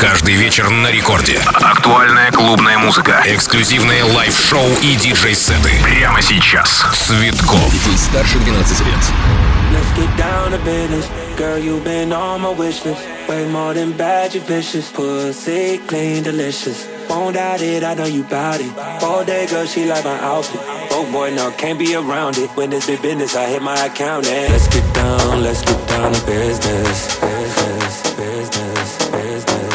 Каждый вечер на рекорде. Актуальная клубная музыка. Эксклюзивные лайв-шоу и диджей-сеты. Прямо сейчас. Светков. Детей старше 12 лет. Let's get down to business. Girl, you've been on my wish list. Way more than bad, you vicious. Pussy clean, delicious. Won't doubt it, I know you bout it. All day, girl, she like my outfit. Oh boy, no, can't be around it. When it's big business, I hit my account and let's get down, let's get down to business. Business, business, business.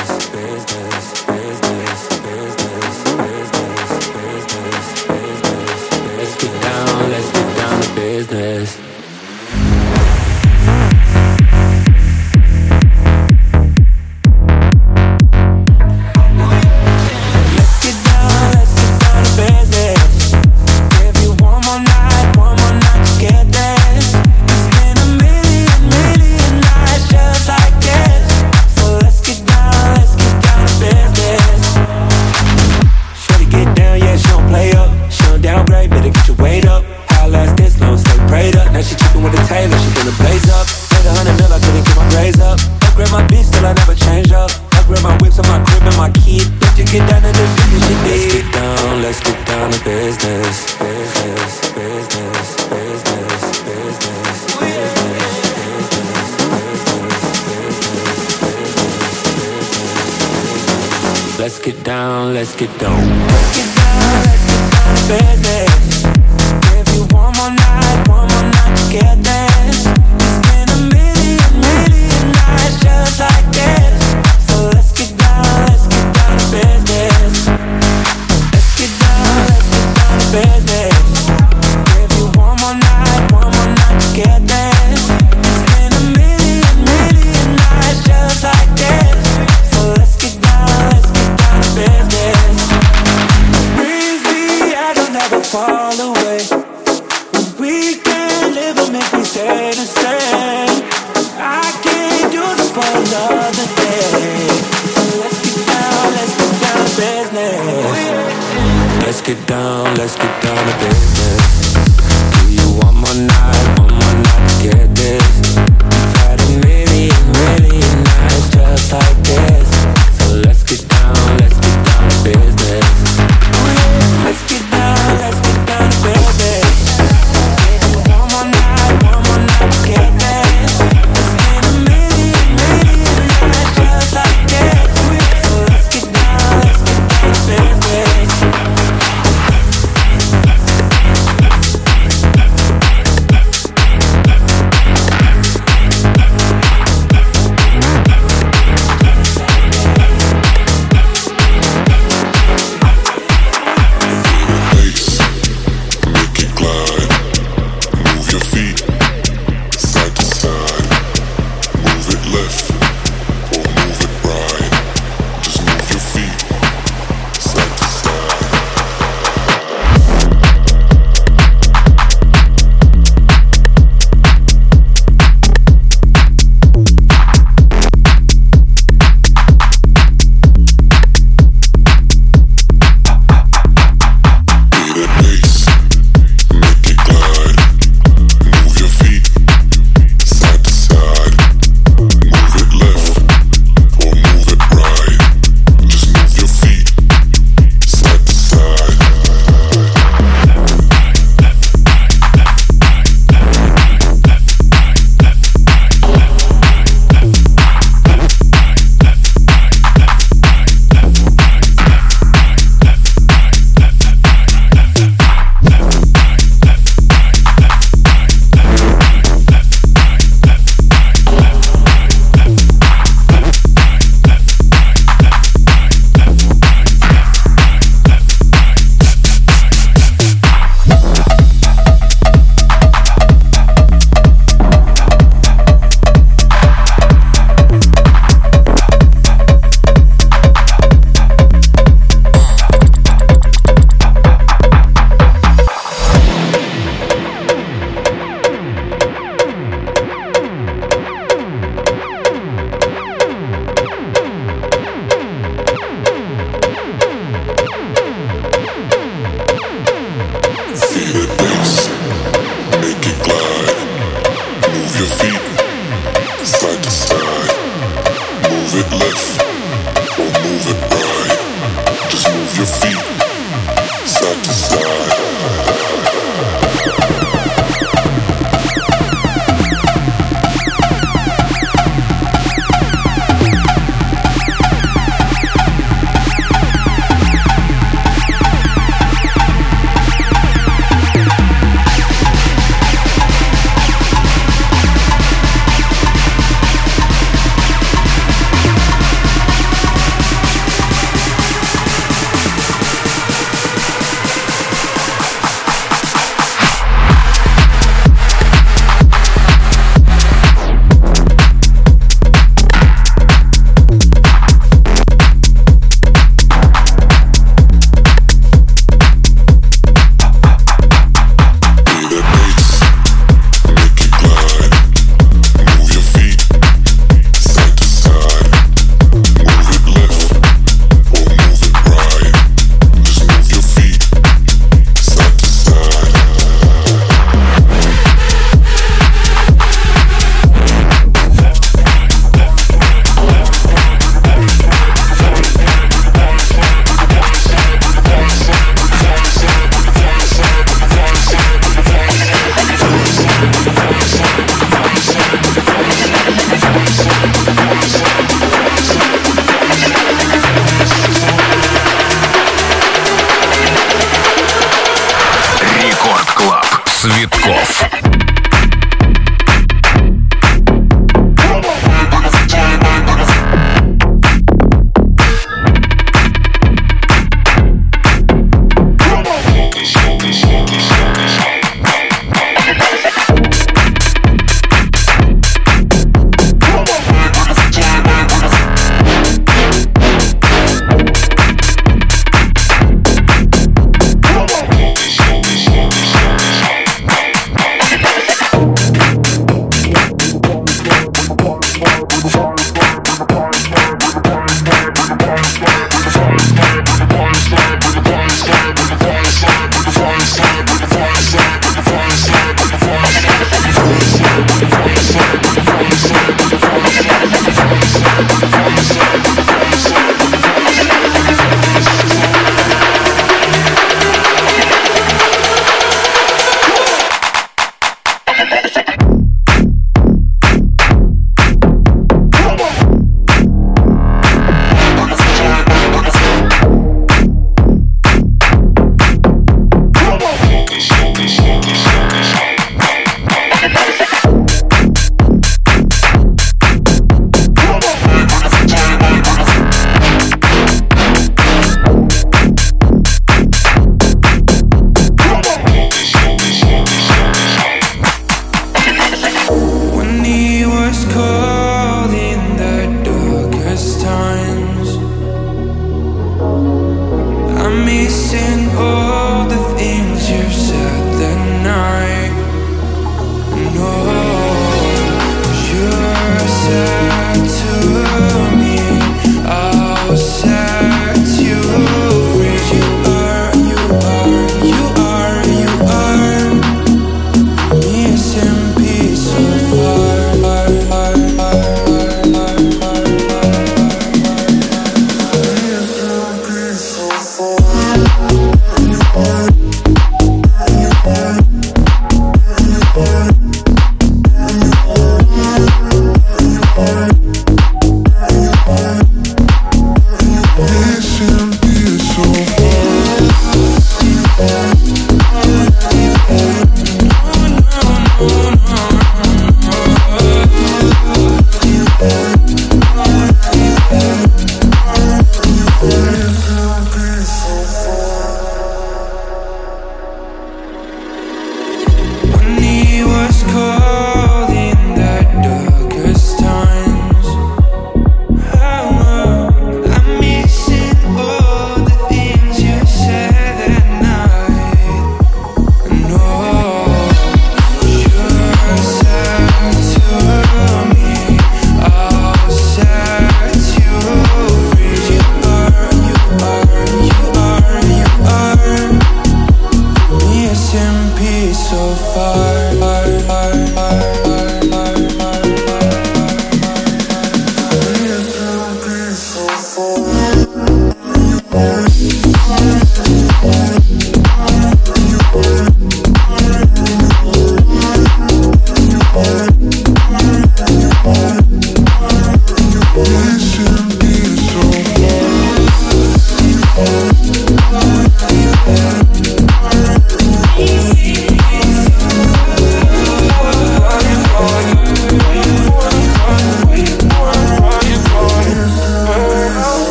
get down.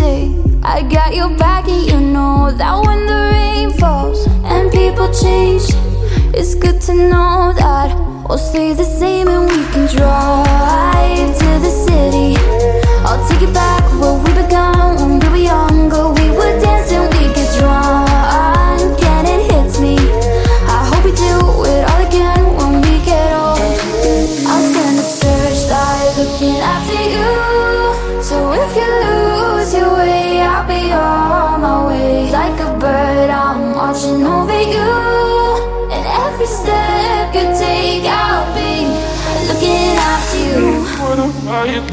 say I got your back and you know that when the rain falls and people change It's good to know that we'll stay the same and we can drive to the city. I'll take you back where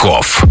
Цветков.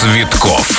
Цветков.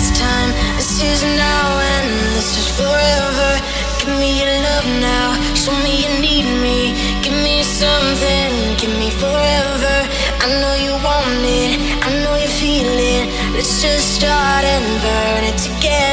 last time. This is now and this is forever. Give me your love now. Show me you need me. Give me something. Give me forever. I know you want it. I know you feel it. Let's just start and burn it together.